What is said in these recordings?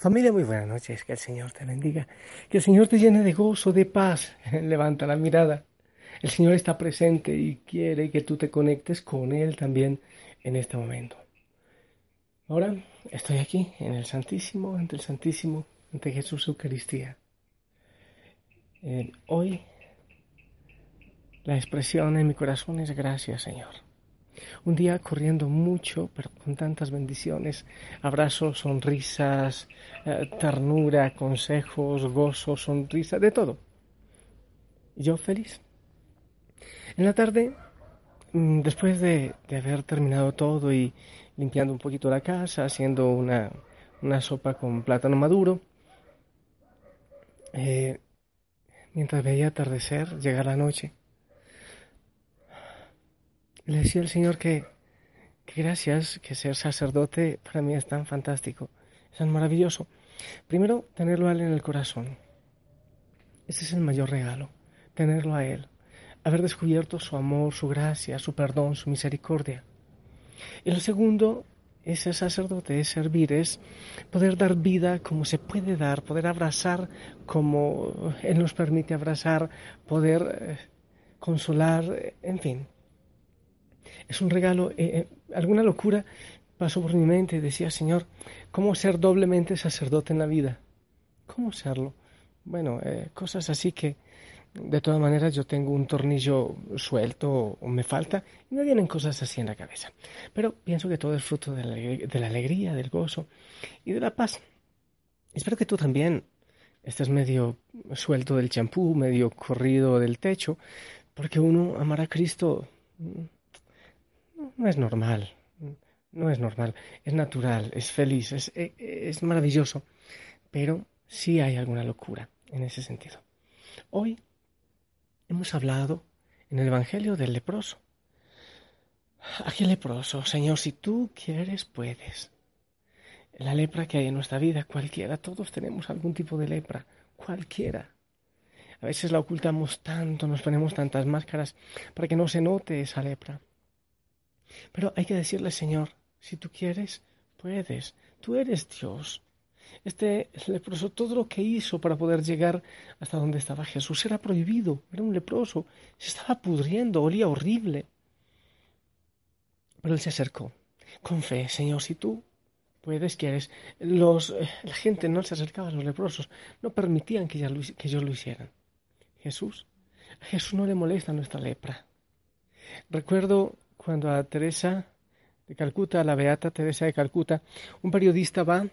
Familia, muy buenas noches. Que el Señor te bendiga. Que el Señor te llene de gozo, de paz. Levanta la mirada. El Señor está presente y quiere que tú te conectes con Él también en este momento. Ahora estoy aquí en el Santísimo, ante el Santísimo, ante Jesús Eucaristía. Eh, hoy la expresión en mi corazón es gracias, Señor. Un día corriendo mucho, pero con tantas bendiciones, abrazos, sonrisas, eh, ternura, consejos, gozo, sonrisa, de todo. Yo feliz. En la tarde, mm, después de, haber terminado todo y limpiando un poquito la casa, haciendo una, sopa con plátano maduro, eh, mientras veía atardecer, llegar la noche, le decía al Señor que, gracias, que ser sacerdote para mí es tan fantástico, es tan maravilloso. Primero, tenerlo a Él en el corazón. Ese es el mayor regalo, tenerlo a Él, haber descubierto su amor, su gracia, su perdón, su misericordia. Y lo segundo, es ser sacerdote, es servir, es poder dar vida como se puede dar, poder abrazar como Él nos permite abrazar, poder eh, consolar, en fin, es un regalo. Eh, eh, alguna locura pasó por mi mente y decía, Señor, ¿cómo ser doblemente sacerdote en la vida? ¿Cómo serlo? Bueno, eh, cosas así que de todas maneras yo tengo un tornillo suelto o me falta y me vienen cosas así en la cabeza. Pero pienso que todo es fruto de la, alegría, del gozo y de la paz. Espero que tú también estés medio suelto del champú, medio corrido del techo, porque uno amar a Cristo no es normal, no es normal, es natural, es feliz, es, e, es, maravilloso, pero sí hay alguna locura en ese sentido. Hoy hemos hablado en el Evangelio del leproso. Aquel leproso, Señor, si tú quieres, puedes. La lepra que hay en nuestra vida, cualquiera, todos tenemos algún tipo de lepra, cualquiera. A veces la ocultamos tanto, nos ponemos tantas máscaras para que no se note esa lepra. Pero hay que decirle, Señor, si tú quieres, puedes. Tú eres Dios. Este leproso, todo lo que hizo para poder llegar hasta donde estaba Jesús era prohibido. Era un leproso. Se estaba pudriendo, olía horrible. Pero él se acercó con fe, Señor, si tú puedes, quieres. Los, eh, la gente no se acercaba a los leprosos, no permitían que, que ellos lo hicieran. Jesús, a Jesús no le molesta nuestra lepra. Recuerdo cuando a Teresa de Calcuta, a la beata Teresa de Calcuta, un periodista va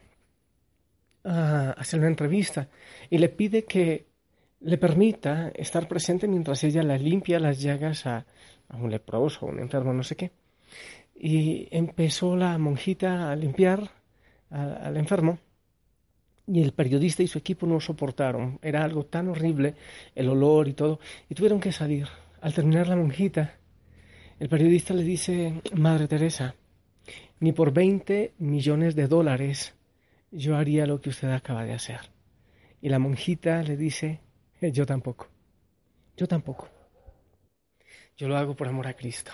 a hacer una entrevista y le pide que le permita estar presente mientras ella la limpia las llagas a, un leproso, a un enfermo, no sé qué. Y empezó la monjita a limpiar al enfermo y el periodista y su equipo no soportaron. Era algo tan horrible, el olor y todo, y tuvieron que salir. Al terminar la monjita, el periodista le dice, Madre Teresa, ni por 20 millones de dólares yo haría lo que usted acaba de hacer. Y la monjita le dice, eh, yo tampoco, yo tampoco. Yo lo hago por amor a Cristo.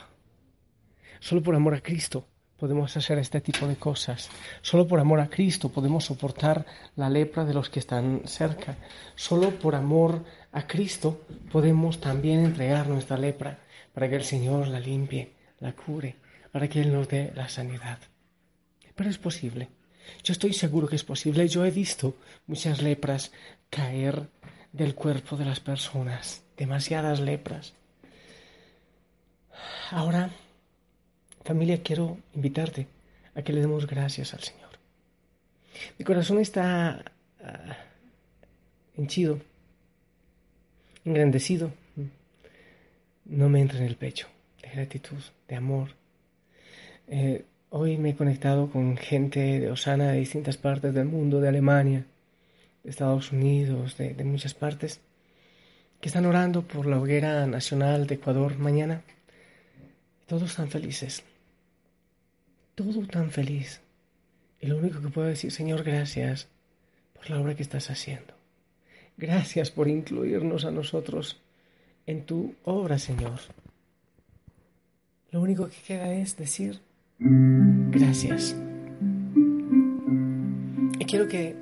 Solo por amor a Cristo podemos hacer este tipo de cosas. Solo por amor a Cristo podemos soportar la lepra de los que están cerca. Solo por amor a Cristo podemos también entregar nuestra lepra para que el Señor la limpie, la cure, para que Él nos dé la sanidad. Pero es posible. Yo estoy seguro que es posible. Yo he visto muchas lepras caer del cuerpo de las personas, demasiadas lepras. Ahora, familia, quiero invitarte a que le demos gracias al Señor. Mi corazón está ah, henchido, engrandecido no me entra en el pecho, de gratitud, de amor. Eh, hoy me he conectado con gente de Osana de distintas partes del mundo, de Alemania, de Estados Unidos, de, de muchas partes, que están orando por la hoguera nacional de Ecuador mañana. Todos están felices, todo tan feliz. Y lo único que puedo decir, Señor, gracias por la obra que estás haciendo. Gracias por incluirnos a nosotros en tu obra, Señor. Lo único que queda es decir gracias. Y quiero que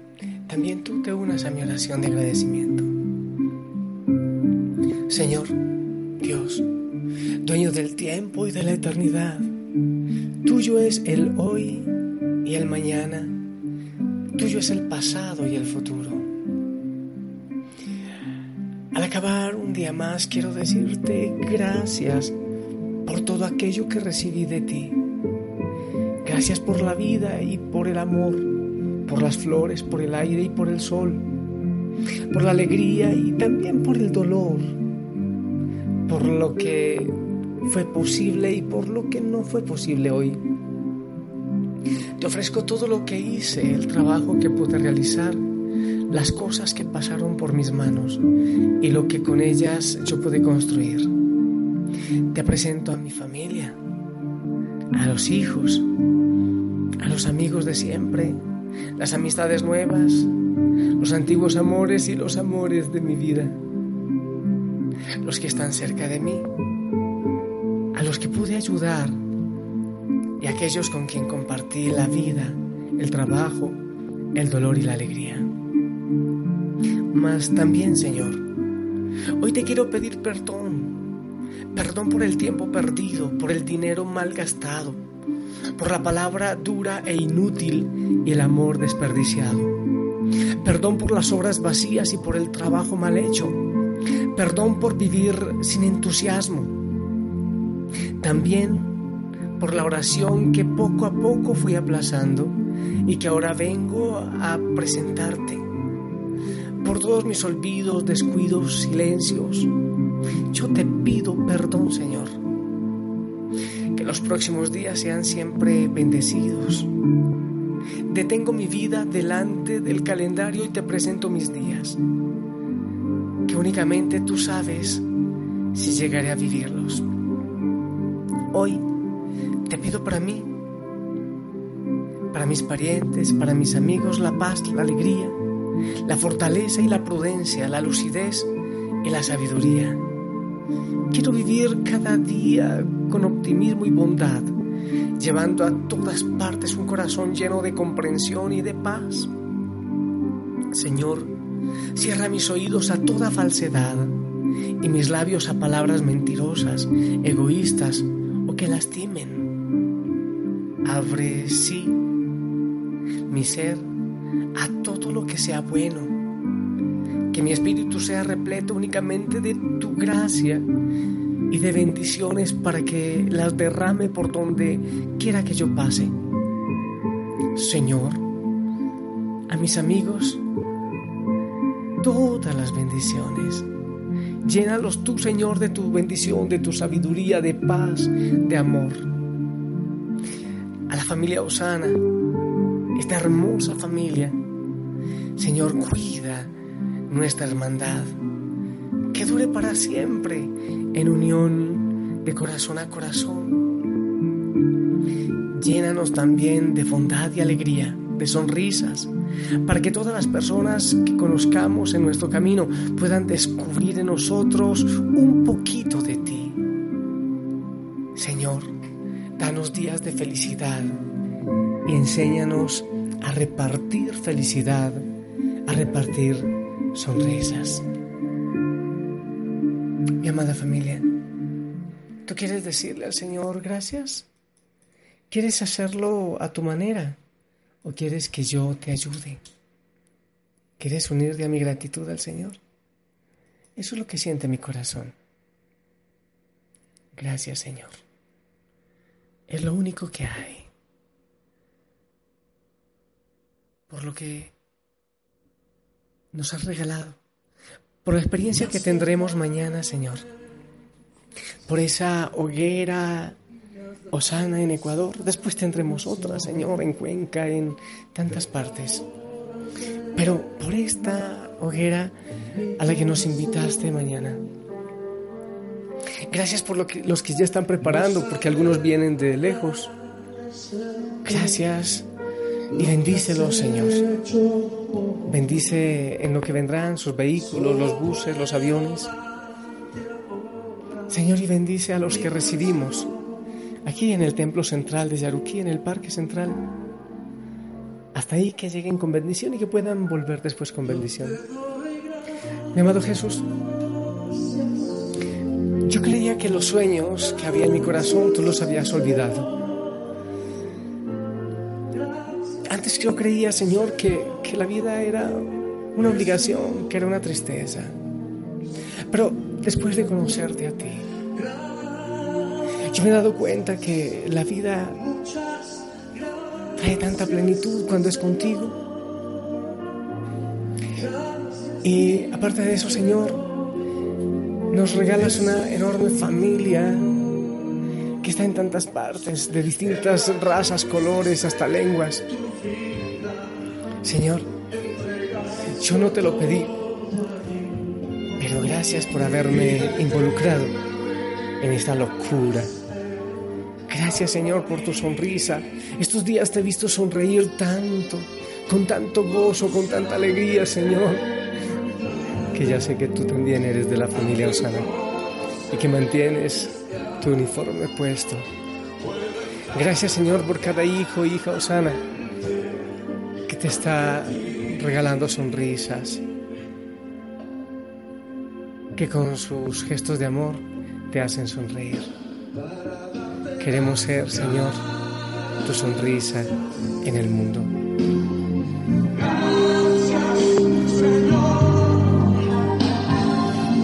también tú te unas a mi oración de agradecimiento. Señor, Dios, dueño del tiempo y de la eternidad, tuyo es el hoy y el mañana, tuyo es el pasado y el futuro. Al acabar un día más quiero decirte gracias por todo aquello que recibí de ti. Gracias por la vida y por el amor, por las flores, por el aire y por el sol, por la alegría y también por el dolor, por lo que fue posible y por lo que no fue posible hoy. Te ofrezco todo lo que hice, el trabajo que pude realizar, las cosas que pasaron por mis manos y lo que con ellas yo pude construir. Te presento a mi familia, a los hijos, a los amigos de siempre, las amistades nuevas, los antiguos amores y los amores de mi vida, los que están cerca de mí, a los que pude ayudar y aquellos con quien compartí la vida, el trabajo, el dolor y la alegría. Mas también, Señor, hoy te quiero pedir perdón, perdón por el tiempo perdido, por el dinero mal gastado, por la palabra dura e inútil y el amor desperdiciado. Perdón por las obras vacías y por el trabajo mal hecho. Perdón por vivir sin entusiasmo. También por la oración que poco a poco fui aplazando y que ahora vengo a presentarte. Por todos mis olvidos, descuidos, silencios. Yo te pido perdón, Señor. Que los próximos días sean siempre bendecidos. Detengo mi vida delante del calendario y te presento mis días. Que únicamente tú sabes si llegaré a vivirlos. Hoy te pido para mí, para mis parientes, para mis amigos, la paz, la alegría, la fortaleza y la prudencia, la lucidez y la sabiduría. Quiero vivir cada día con optimismo y bondad, llevando a todas partes un corazón lleno de comprensión y de paz. Señor, cierra mis oídos a toda falsedad y mis labios a palabras mentirosas, egoístas o que lastimen abre sí mi ser a todo lo que sea bueno. Que mi espíritu sea repleto únicamente de tu gracia y de bendiciones para que las derrame por donde quiera que yo pase. Señor, a mis amigos, todas las bendiciones. Llénalos tú, Señor, de tu bendición, de tu sabiduría, de paz, de amor a la familia Osana, esta hermosa familia. Señor, cuida nuestra hermandad, que dure para siempre en unión de corazón a corazón. Llénanos también de bondad y alegría, de sonrisas, para que todas las personas que conozcamos en nuestro camino puedan descubrir en nosotros un poquito de ti. Señor, danos días de felicidad enséñanos a repartir felicidad, a repartir sonrisas. Mi amada familia, ¿tú quieres decirle al Señor gracias? ¿Quieres hacerlo a tu manera o quieres que yo te ayude? ¿Quieres unirte a mi gratitud al Señor? Eso es lo que siente mi corazón. Gracias, Señor. Es lo único que hay. Por lo que nos has regalado. Por la experiencia que tendremos mañana, Señor. Por esa hoguera Osana en Ecuador. Después tendremos otra, Señor, en Cuenca, en tantas partes. Pero por esta hoguera a la que nos invitaste mañana. Gracias por lo que, los que ya están preparando, porque algunos vienen de lejos. Gracias y bendícelos, Señor. Bendice en lo que vendrán sus vehículos, los buses, los aviones. Señor, y bendice a los que recibimos aquí en el templo central de Yaruquí, en el parque central. Hasta ahí que lleguen con bendición y que puedan volver después con bendición. Mi amado Jesús, yo creía que los sueños que había en mi corazón tú los habías olvidado. Yo creía, Señor, que, que la vida era una obligación, que era una tristeza. Pero después de conocerte a ti, yo me he dado cuenta que la vida trae tanta plenitud cuando es contigo. Y aparte de eso, Señor, nos regalas una enorme familia que está en tantas partes, de distintas razas, colores, hasta lenguas. Señor, yo no te lo pedí, pero gracias por haberme involucrado en esta locura. Gracias Señor por tu sonrisa. Estos días te he visto sonreír tanto, con tanto gozo, con tanta alegría, Señor, que ya sé que tú también eres de la familia Osana y que mantienes tu uniforme puesto. Gracias Señor por cada hijo, hija Osana, te está regalando sonrisas, que con sus gestos de amor te hacen sonreír. Queremos ser, Señor, tu sonrisa en el mundo.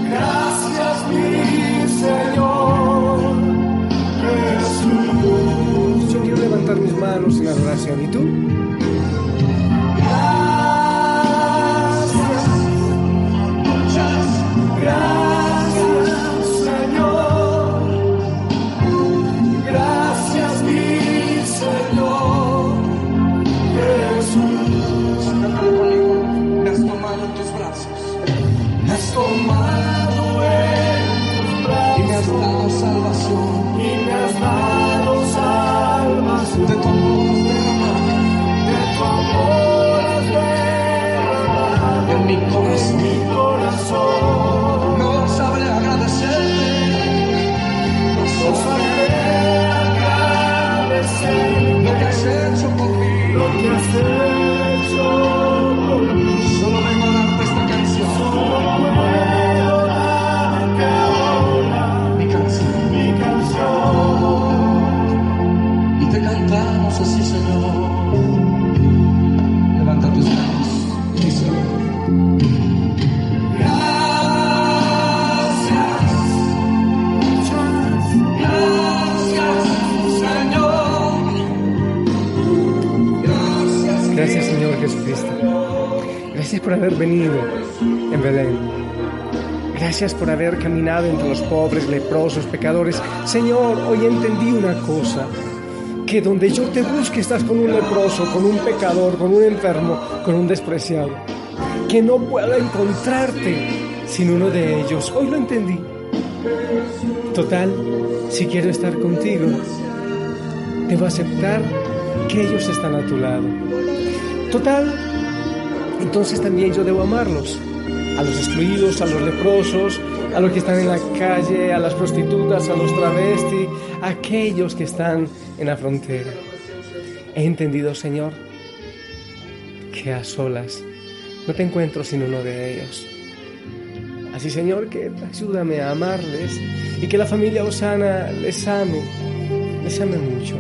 Gracias, mi Señor Jesús. Yo quiero levantar mis manos en adoración. ¿Y tú? Por haber venido en Belén. Gracias por haber caminado entre los pobres, leprosos, pecadores. Señor, hoy entendí una cosa, que donde yo te busque estás con un leproso, con un pecador, con un enfermo, con un despreciado. Que no puedo encontrarte sin uno de ellos. Hoy lo entendí. Total, si quiero estar contigo, debo aceptar que ellos están a tu lado. Total, entonces también yo debo amarlos, a los excluidos, a los leprosos, a los que están en la calle, a las prostitutas, a los travestis, a aquellos que están en la frontera. He entendido, Señor, que a solas no te encuentro sin uno de ellos. Así, Señor, que ayúdame a amarles y que la familia Osana les ame, les ame mucho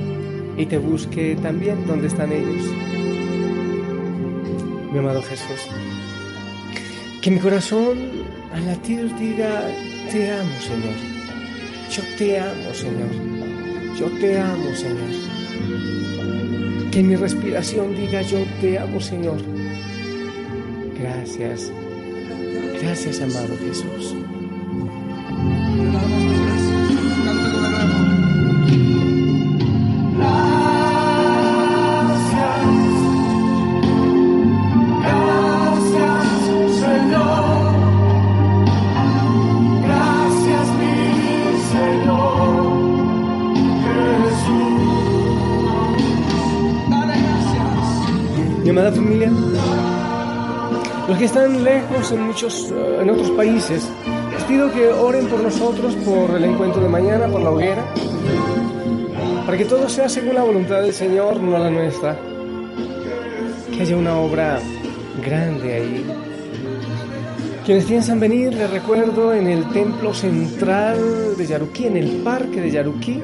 y te busque también donde están ellos amado Jesús. Que mi corazón al latir diga, te amo, Señor. Yo te amo, Señor. Yo te amo, Señor. Que mi respiración diga, yo te amo, Señor. Gracias. Gracias, amado Jesús. En muchos, eh, en otros países, les pido que oren por nosotros, por el encuentro de mañana, por la hoguera, para que todo sea según la voluntad del Señor, no la nuestra. que haya una obra grande ahí. Quienes piensan venir, les recuerdo, en el templo central de Yaruquí, en el parque de Yaruquí,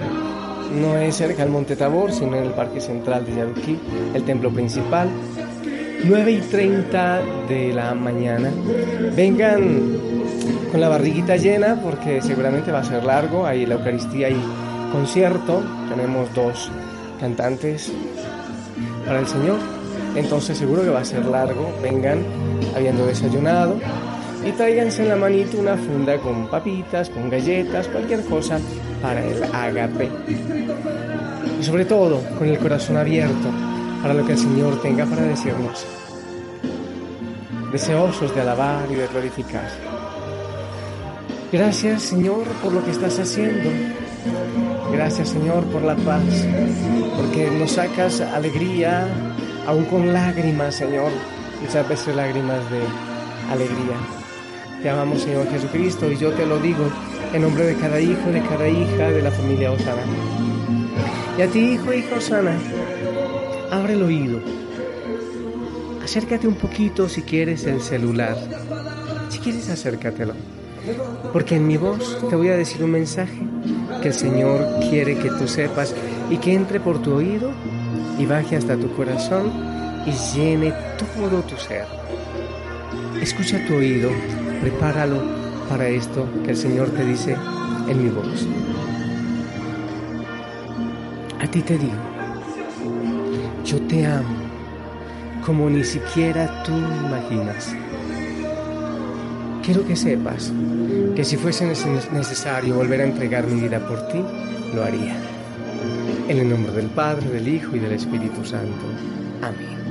no es cerca del Monte Tabor, sino en el parque central de Yaruquí, el templo principal. 9 y 30 de la mañana. Vengan con la barriguita llena porque seguramente va a ser largo. Ahí la Eucaristía y concierto. Tenemos dos cantantes para el Señor. Entonces seguro que va a ser largo. Vengan habiendo desayunado y tráiganse en la manito una funda con papitas, con galletas, cualquier cosa para el agape. Y sobre todo con el corazón abierto para lo que el Señor tenga para decirnos. Deseosos de alabar y de glorificar. Gracias Señor por lo que estás haciendo. Gracias Señor por la paz, porque nos sacas alegría, aún con lágrimas Señor, muchas veces lágrimas de alegría. Te amamos Señor Jesucristo y yo te lo digo en nombre de cada hijo, de cada hija de la familia Osana. Y a ti hijo, hija Osana, abre el oído. Acércate un poquito si quieres el celular. Si quieres acércatelo. Porque en mi voz te voy a decir un mensaje que el Señor quiere que tú sepas y que entre por tu oído y baje hasta tu corazón y llene todo tu ser. Escucha tu oído, prepáralo para esto que el Señor te dice en mi voz. A ti te digo, yo te amo como ni siquiera tú imaginas. Quiero que sepas que si fuese necesario volver a entregar mi vida por ti, lo haría. En el nombre del Padre, del Hijo y del Espíritu Santo. Amén.